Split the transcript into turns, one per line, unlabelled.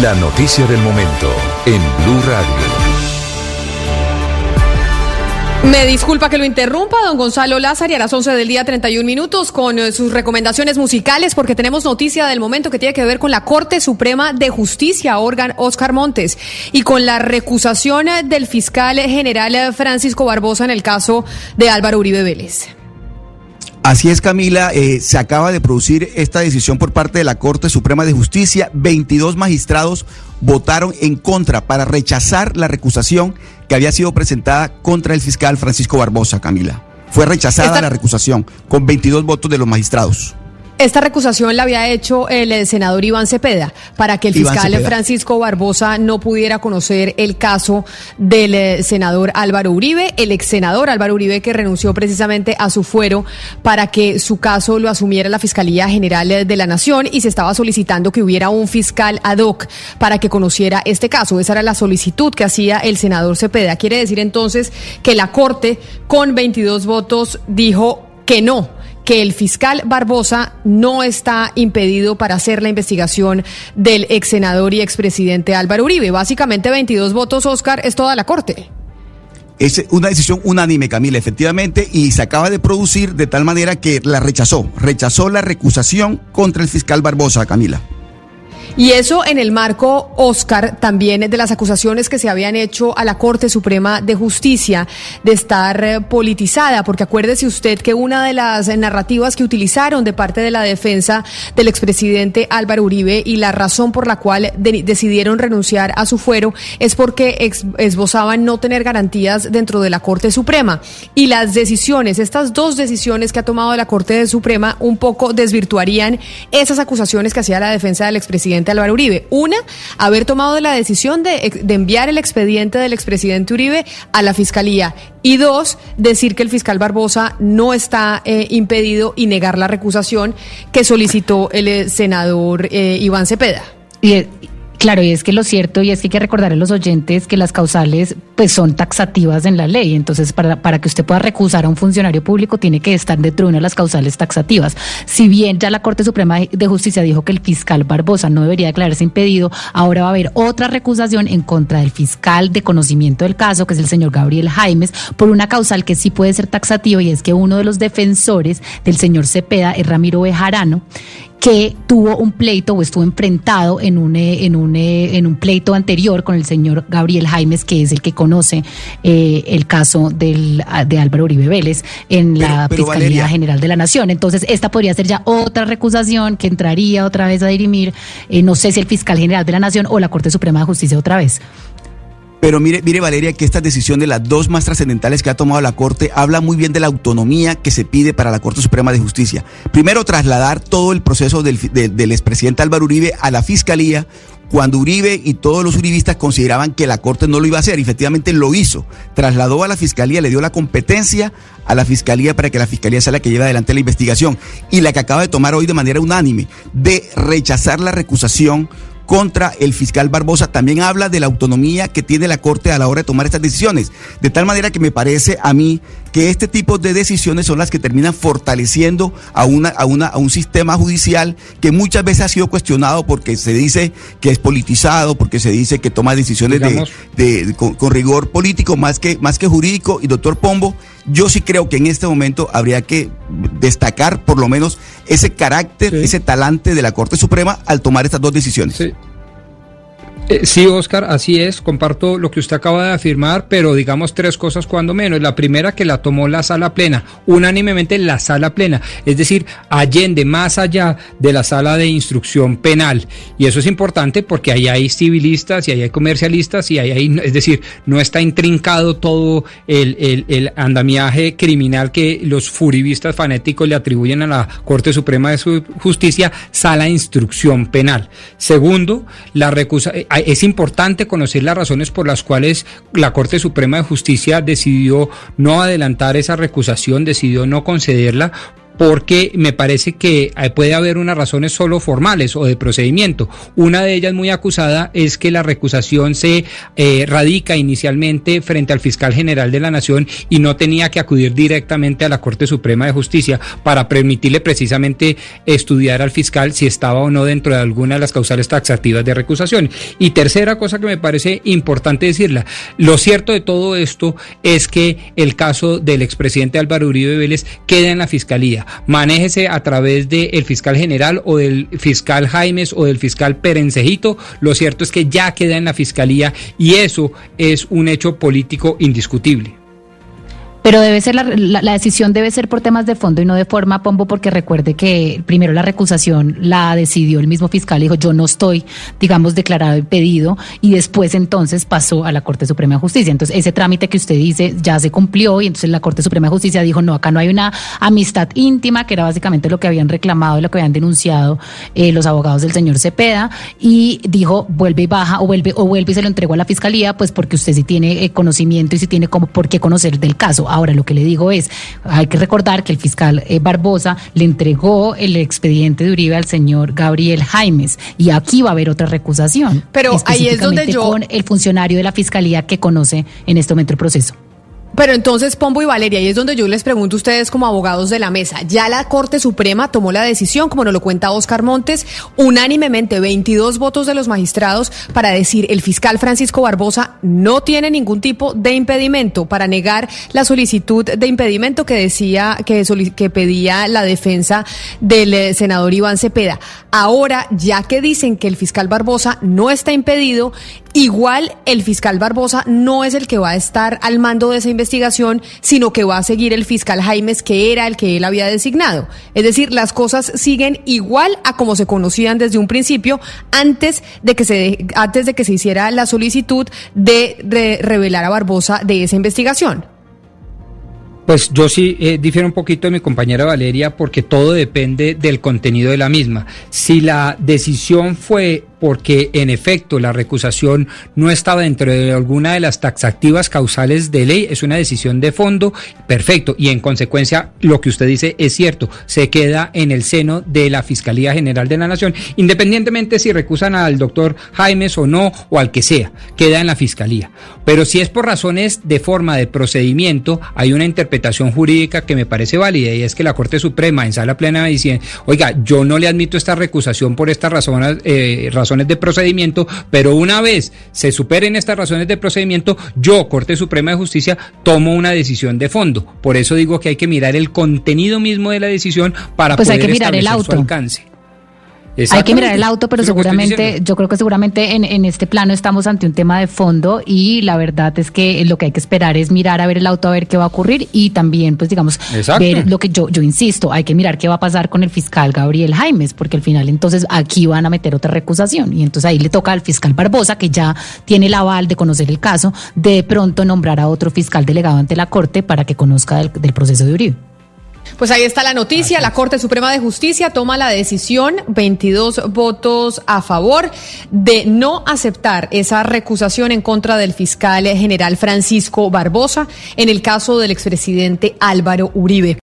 La noticia del momento en Blue Radio.
Me disculpa que lo interrumpa, don Gonzalo Lázaro, a las 11 del día 31 minutos con eh, sus recomendaciones musicales, porque tenemos noticia del momento que tiene que ver con la Corte Suprema de Justicia, órgano Oscar Montes, y con la recusación del fiscal general Francisco Barbosa en el caso de Álvaro Uribe Vélez.
Así es, Camila. Eh, se acaba de producir esta decisión por parte de la Corte Suprema de Justicia. 22 magistrados votaron en contra para rechazar la recusación que había sido presentada contra el fiscal Francisco Barbosa, Camila. Fue rechazada la recusación con 22 votos de los magistrados.
Esta recusación la había hecho el eh, senador Iván Cepeda para que el fiscal Francisco Barbosa no pudiera conocer el caso del eh, senador Álvaro Uribe, el ex senador Álvaro Uribe que renunció precisamente a su fuero para que su caso lo asumiera la Fiscalía General de la Nación y se estaba solicitando que hubiera un fiscal ad hoc para que conociera este caso. Esa era la solicitud que hacía el senador Cepeda. Quiere decir entonces que la Corte con 22 votos dijo que no que el fiscal Barbosa no está impedido para hacer la investigación del ex senador y expresidente Álvaro Uribe. Básicamente 22 votos, Oscar, es toda la Corte.
Es una decisión unánime, Camila, efectivamente, y se acaba de producir de tal manera que la rechazó, rechazó la recusación contra el fiscal Barbosa, Camila.
Y eso en el marco, Oscar, también de las acusaciones que se habían hecho a la Corte Suprema de Justicia de estar eh, politizada, porque acuérdese usted que una de las narrativas que utilizaron de parte de la defensa del expresidente Álvaro Uribe y la razón por la cual decidieron renunciar a su fuero es porque esbozaban no tener garantías dentro de la Corte Suprema. Y las decisiones, estas dos decisiones que ha tomado la Corte Suprema, un poco desvirtuarían esas acusaciones que hacía la defensa del expresidente Álvaro Uribe. Una, haber tomado la decisión de, enviar el expediente del expresidente Uribe a la fiscalía. Y dos, decir que el fiscal Barbosa no está eh, impedido y negar la recusación que solicitó el eh, senador eh, Iván Cepeda.
Claro, y es que lo cierto, y es que hay que recordar a los oyentes que las causales pues son taxativas en la ley. Entonces, para, para que usted pueda recusar a un funcionario público, tiene que estar dentro de una de las causales taxativas. Si bien ya la Corte Suprema de Justicia dijo que el fiscal Barbosa no debería declararse impedido, ahora va a haber otra recusación en contra del fiscal de conocimiento del caso, que es el señor Gabriel Jaimes, por una causal que sí puede ser taxativa, y es que uno de los defensores del señor Cepeda es Ramiro Bejarano que tuvo un pleito o estuvo enfrentado en un, eh, en un, eh, en un pleito anterior con el señor Gabriel Jaimes, que es el que conoce eh, el caso del, de Álvaro Uribe Vélez en la Fiscalía General de la Nación. Entonces, esta podría ser ya otra recusación que entraría otra vez a dirimir, no sé si el fiscal general de la Nación o la Corte Suprema de Justicia otra vez.
Pero mire, mire Valeria, que estas decisiones, las dos más trascendentales que ha tomado la Corte, habla muy bien de la autonomía que se pide para la Corte Suprema de Justicia. Primero, trasladar todo el proceso del, del expresidente Álvaro Uribe a la Fiscalía, cuando Uribe y todos los uribistas consideraban que la Corte no lo iba a hacer, efectivamente lo hizo. Trasladó a la Fiscalía, le dio la competencia a la Fiscalía para que la Fiscalía sea la que lleve adelante la investigación. Y la que acaba de tomar hoy de manera unánime, de rechazar la recusación contra el fiscal Barbosa también habla de la autonomía que tiene la Corte a la hora de tomar estas decisiones. De tal manera que me parece a mí que este tipo de decisiones son las que terminan fortaleciendo a, una, a, una, a un sistema judicial que muchas veces ha sido cuestionado porque se dice que es politizado, porque se dice que toma decisiones de, con, rigor político más que, más que jurídico. Y doctor Pombo, yo sí creo que en este momento habría que destacar por lo menos ese carácter, ese talante de la Corte Suprema al tomar estas dos decisiones.
Sí, Oscar, así es, comparto lo que usted acaba de afirmar, pero digamos tres cosas cuando menos. La primera que la tomó la sala plena, unánimemente la sala plena, es decir, allende, más allá de la sala de instrucción penal. Y eso es importante porque ahí hay civilistas y ahí hay comercialistas y ahí hay, es decir, no está intrincado todo el, el andamiaje criminal que los furibistas fanéticos le atribuyen a la Corte Suprema de Justicia, sala de instrucción penal. Segundo, la recusa eh, es importante conocer las razones por las cuales la Corte Suprema de Justicia decidió no adelantar esa recusación, decidió no concederla porque me parece que eh, puede haber unas razones solo formales o de procedimiento. Una de ellas muy acusada es que la recusación se eh, radica inicialmente frente al fiscal general de la Nación y no tenía que acudir directamente a la Corte Suprema de Justicia para permitirle precisamente estudiar al fiscal si estaba o no dentro de alguna de las causales taxativas de recusación. Y tercera cosa que me parece importante decirla, lo cierto de todo esto es que el caso del expresidente Álvaro Uribe Vélez queda en la Fiscalía manéjese a través del fiscal general o del fiscal Jaimes o del fiscal Perencejito. Lo cierto es que ya queda en la fiscalía y eso es un hecho político indiscutible.
Pero debe ser la, la, decisión debe ser por temas de fondo y no de forma, Pombo, porque recuerde que primero la recusación la decidió el mismo fiscal, dijo yo no estoy, digamos, declarado impedido, y después entonces pasó a la Corte Suprema de Justicia. Entonces ese trámite que usted dice ya se cumplió y entonces la Corte Suprema de Justicia dijo no, acá no hay una amistad íntima, que era básicamente lo que habían reclamado y lo que habían denunciado eh, los abogados del señor Cepeda, y dijo vuelve y baja o vuelve o vuelve y se lo entregó a la fiscalía, pues porque usted sí tiene eh, conocimiento y sí tiene como por qué conocer del caso Ahora, lo que le digo es, hay que recordar que el fiscal eh, Barbosa le entregó el expediente de Uribe al señor Gabriel Jaimes y aquí va a haber otra recusación.
Pero ahí es donde yo...
Con el funcionario de la fiscalía que conoce en este momento el proceso.
Pero entonces, Pombo y Valeria, y es donde yo les pregunto a ustedes como abogados de la mesa, ya la Corte Suprema tomó la decisión, como nos lo cuenta Oscar Montes, unánimemente 22 votos de los magistrados para decir el fiscal Francisco Barbosa no tiene ningún tipo de impedimento para negar la solicitud de impedimento que decía que, que pedía la defensa del eh, senador Iván Cepeda. Ahora, ya que dicen que el fiscal Barbosa no está impedido, igual el fiscal Barbosa no es el que va a estar al mando de esa investigación sino que va a seguir el fiscal Jaimes, que era el que él había designado. Es decir, las cosas siguen igual a como se conocían desde un principio, antes de que se, antes de que se hiciera la solicitud de, revelar a Barbosa de esa investigación.
Pues yo sí eh, difiero un poquito de mi compañera Valeria porque todo depende del contenido de la misma. Si la decisión fue porque en efecto la recusación no estaba dentro de alguna de las taxativas causales de ley, es una decisión de fondo, perfecto, y en consecuencia lo que usted dice es cierto, se queda en el seno de la Fiscalía General de la Nación, independientemente si recusan al doctor Jaimes o no, o al que sea, queda en la Fiscalía. Pero si es por razones de forma de procedimiento, hay una interpretación jurídica que me parece válida y es que la Corte Suprema en sala plena dice, oiga, yo no le admito esta recusación por estas razones, eh, razones de procedimiento, pero una vez se superen estas razones de procedimiento, yo, Corte Suprema de Justicia, tomo una decisión de fondo. Por eso digo que hay que mirar el contenido mismo de la decisión para
pues
poder
hay que mirar el auto.
su alcance.
Hay que mirar el auto, pero seguramente, yo creo que seguramente en, en, este plano estamos ante un tema de fondo y la verdad es que lo que hay que esperar es mirar a ver el auto a ver qué va a ocurrir y también, pues digamos, ver lo que yo, yo insisto, hay que mirar qué va a pasar con el fiscal Gabriel Jaimes, porque al final entonces aquí van a meter otra recusación y entonces ahí le toca al fiscal Barbosa, que ya tiene el aval de conocer el caso, de pronto nombrar a otro fiscal delegado ante la Corte para que conozca del, del proceso de Uribe.
Pues ahí está la noticia. La Corte Suprema de Justicia toma la decisión, 22 votos a favor, de no aceptar esa recusación en contra del fiscal general Francisco Barbosa en el caso del expresidente Álvaro Uribe.